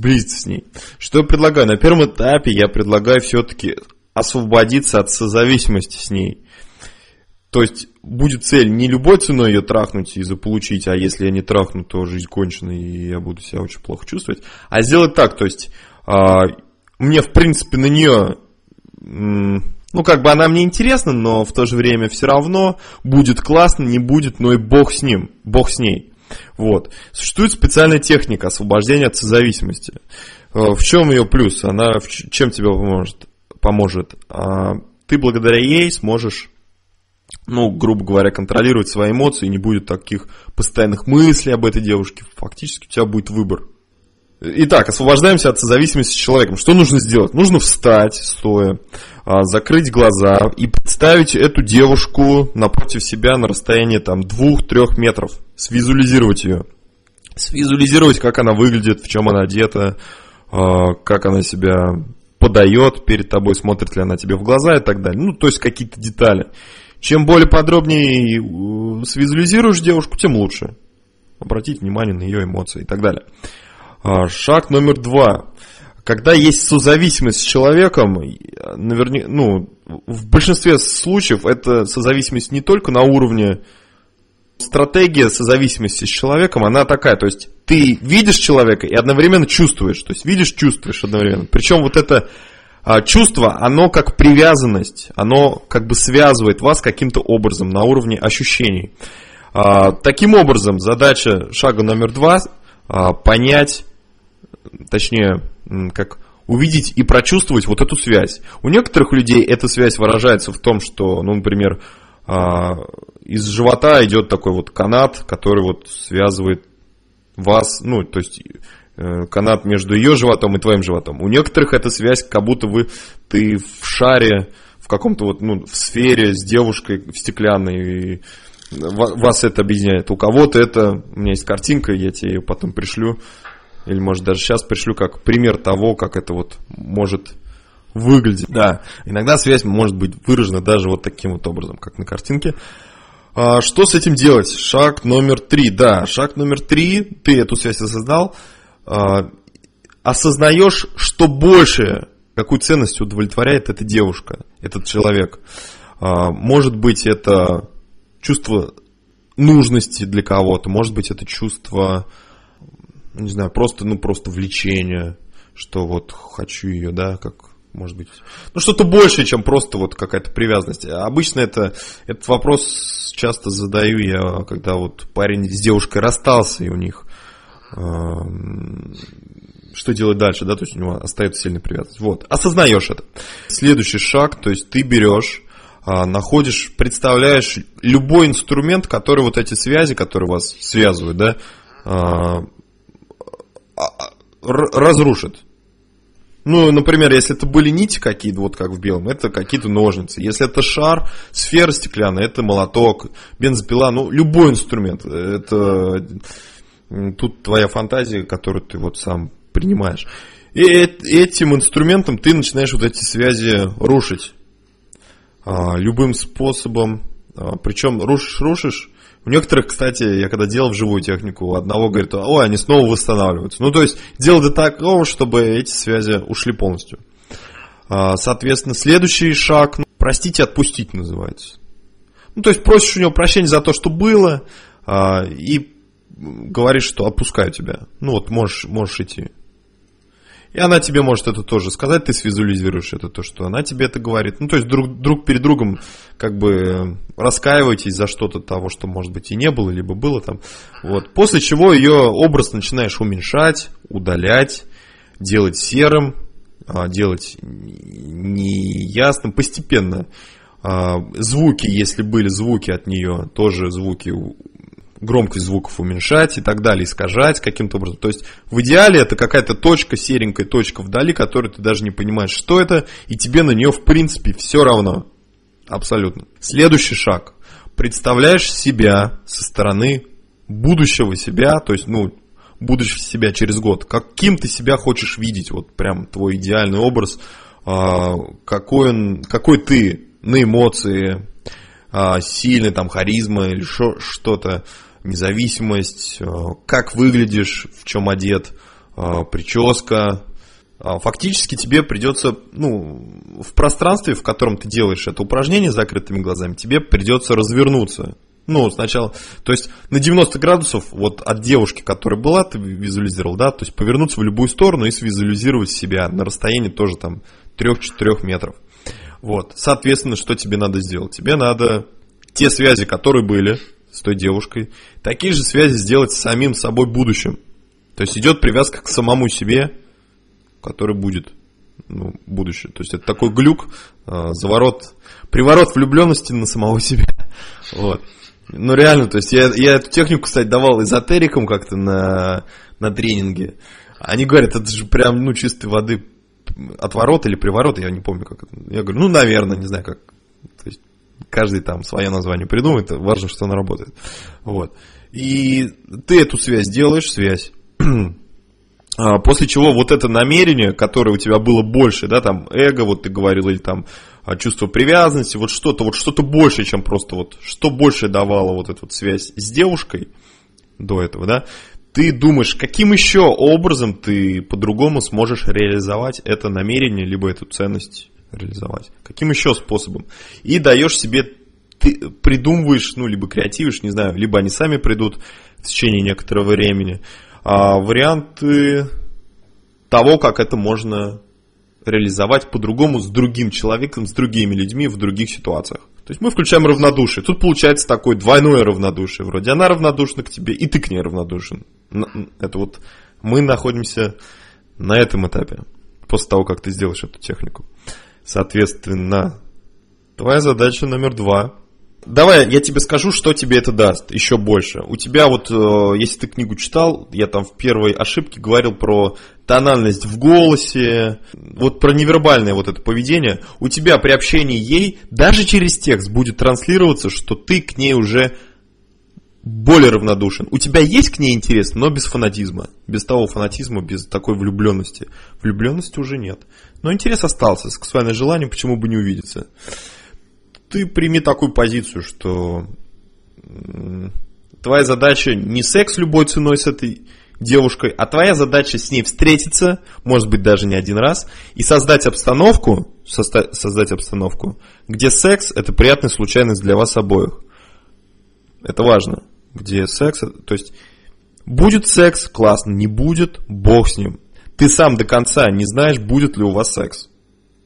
сблизиться с ней. Что я предлагаю? На первом этапе я предлагаю все-таки освободиться от созависимости с ней. То есть будет цель не любой ценой ее трахнуть и заполучить, а если я не трахну, то жизнь кончена и я буду себя очень плохо чувствовать. А сделать так, то есть а, мне в принципе на нее, ну как бы она мне интересна, но в то же время все равно будет классно, не будет, но и бог с ним, бог с ней. Вот. Существует специальная техника освобождения от созависимости. Э, в чем ее плюс? Она чем тебе поможет? поможет? А, ты благодаря ей сможешь ну, грубо говоря, контролировать свои эмоции, не будет таких постоянных мыслей об этой девушке. Фактически у тебя будет выбор. Итак, освобождаемся от зависимости с человеком. Что нужно сделать? Нужно встать, стоя, а, закрыть глаза и представить эту девушку напротив себя на расстоянии там 2-3 метров. Свизуализировать ее. Свизуализировать, как она выглядит, в чем она одета, а, как она себя подает перед тобой, смотрит ли она тебе в глаза и так далее. Ну, то есть какие-то детали. Чем более подробнее э, свизуализируешь девушку, тем лучше. Обратить внимание на ее эмоции и так далее. А, шаг номер два. Когда есть созависимость с человеком, наверняка, ну, в большинстве случаев это созависимость не только на уровне стратегия созависимости с человеком, она такая, то есть ты видишь человека и одновременно чувствуешь, то есть видишь, чувствуешь одновременно. Причем вот это а, чувство, оно как привязанность, оно как бы связывает вас каким-то образом на уровне ощущений. А, таким образом, задача шага номер два а, понять, точнее, как увидеть и прочувствовать вот эту связь. У некоторых людей эта связь выражается в том, что, ну, например, из живота идет такой вот канат, который вот связывает вас, ну, то есть Э, канат между ее животом и твоим животом. У некоторых эта связь, как будто вы, ты в шаре, в каком-то вот, ну, в сфере с девушкой в стеклянной, и вас это объединяет. У кого-то это, у меня есть картинка, я тебе ее потом пришлю, или может даже сейчас пришлю как пример того, как это вот может выглядеть. Да, иногда связь может быть выражена даже вот таким вот образом, как на картинке. А что с этим делать? Шаг номер три. Да, шаг номер три. Ты эту связь создал. А, осознаешь, что больше, какую ценность удовлетворяет эта девушка, этот человек. А, может быть, это чувство нужности для кого-то, может быть, это чувство, не знаю, просто, ну, просто влечения, что вот хочу ее, да, как может быть, ну что-то большее, чем просто вот какая-то привязанность. Обычно это, этот вопрос часто задаю я, когда вот парень с девушкой расстался, и у них что делать дальше, да, то есть у него остается сильная привязанность. Вот, осознаешь это. Следующий шаг, то есть ты берешь, а, находишь, представляешь любой инструмент, который вот эти связи, которые вас связывают, да, а, разрушит. Ну, например, если это были нити какие-то, вот как в белом, это какие-то ножницы. Если это шар, сфера стеклянная, это молоток, бензопила, ну, любой инструмент. Это Тут твоя фантазия, которую ты вот сам принимаешь. И этим инструментом ты начинаешь вот эти связи рушить. А, любым способом. А, причем рушишь, рушишь. У некоторых, кстати, я когда делал вживую технику, у одного говорит, ой, они снова восстанавливаются. Ну, то есть, делать до такого, чтобы эти связи ушли полностью. А, соответственно, следующий шаг, ну, простить и отпустить называется. Ну, то есть, просишь у него прощения за то, что было, и говоришь, что отпускаю тебя. Ну вот, можешь, можешь идти. И она тебе может это тоже сказать, ты свизуализируешь это, то, что она тебе это говорит. Ну, то есть друг, друг перед другом как бы раскаиваетесь за что-то того, что, может быть, и не было, либо было там. Вот. После чего ее образ начинаешь уменьшать, удалять, делать серым, а, делать неясным, постепенно. А, звуки, если были звуки от нее, тоже звуки громкость звуков уменьшать и так далее, искажать каким-то образом. То есть в идеале это какая-то точка, серенькая точка вдали, которую ты даже не понимаешь, что это, и тебе на нее в принципе все равно. Абсолютно. Следующий шаг. Представляешь себя со стороны будущего себя, то есть, ну, будущего себя через год. Каким ты себя хочешь видеть, вот прям твой идеальный образ, а, какой, он, какой ты на эмоции, а, сильный, там, харизма или что-то, независимость, э, как выглядишь, в чем одет, э, прическа. А, фактически тебе придется, ну, в пространстве, в котором ты делаешь это упражнение с закрытыми глазами, тебе придется развернуться. Ну, сначала, то есть на 90 градусов вот от девушки, которая была, ты визуализировал, да, то есть повернуться в любую сторону и свизуализировать себя на расстоянии тоже там 3-4 метров. Вот, соответственно, что тебе надо сделать? Тебе надо те связи, которые были с той девушкой, такие же связи сделать с самим собой будущим. То есть идет привязка к самому себе, который будет ну, будущее. То есть это такой глюк, э, заворот, приворот влюбленности на самого себя. Вот. Ну реально, то есть я, я эту технику, кстати, давал эзотерикам как-то на, на тренинге. Они говорят, это же прям, ну, чистой воды отворот или приворот, я не помню, как это. Я говорю, ну, наверное, не знаю, как. То есть каждый там свое название придумает, важно, что она работает. Вот. И ты эту связь делаешь, связь. А, после чего вот это намерение, которое у тебя было больше, да, там эго, вот ты говорил, или там а, чувство привязанности, вот что-то, вот что-то больше, чем просто вот, что больше давало вот эту вот связь с девушкой до этого, да, ты думаешь, каким еще образом ты по-другому сможешь реализовать это намерение, либо эту ценность реализовать? Каким еще способом? И даешь себе, ты придумываешь, ну, либо креативишь, не знаю, либо они сами придут в течение некоторого времени. А варианты того, как это можно реализовать по-другому с другим человеком, с другими людьми в других ситуациях. То есть мы включаем равнодушие. Тут получается такое двойное равнодушие. Вроде она равнодушна к тебе, и ты к ней равнодушен. Это вот мы находимся на этом этапе, после того, как ты сделаешь эту технику. Соответственно, твоя задача номер два Давай я тебе скажу, что тебе это даст еще больше. У тебя вот, э, если ты книгу читал, я там в первой ошибке говорил про тональность в голосе, вот про невербальное вот это поведение. У тебя при общении ей даже через текст будет транслироваться, что ты к ней уже более равнодушен. У тебя есть к ней интерес, но без фанатизма. Без того фанатизма, без такой влюбленности. Влюбленности уже нет. Но интерес остался. Сексуальное желание, почему бы не увидеться ты прими такую позицию, что твоя задача не секс любой ценой с этой девушкой, а твоя задача с ней встретиться, может быть даже не один раз, и создать обстановку, создать обстановку, где секс это приятная случайность для вас обоих. Это важно. Где секс, то есть будет секс, классно, не будет, бог с ним. Ты сам до конца не знаешь, будет ли у вас секс.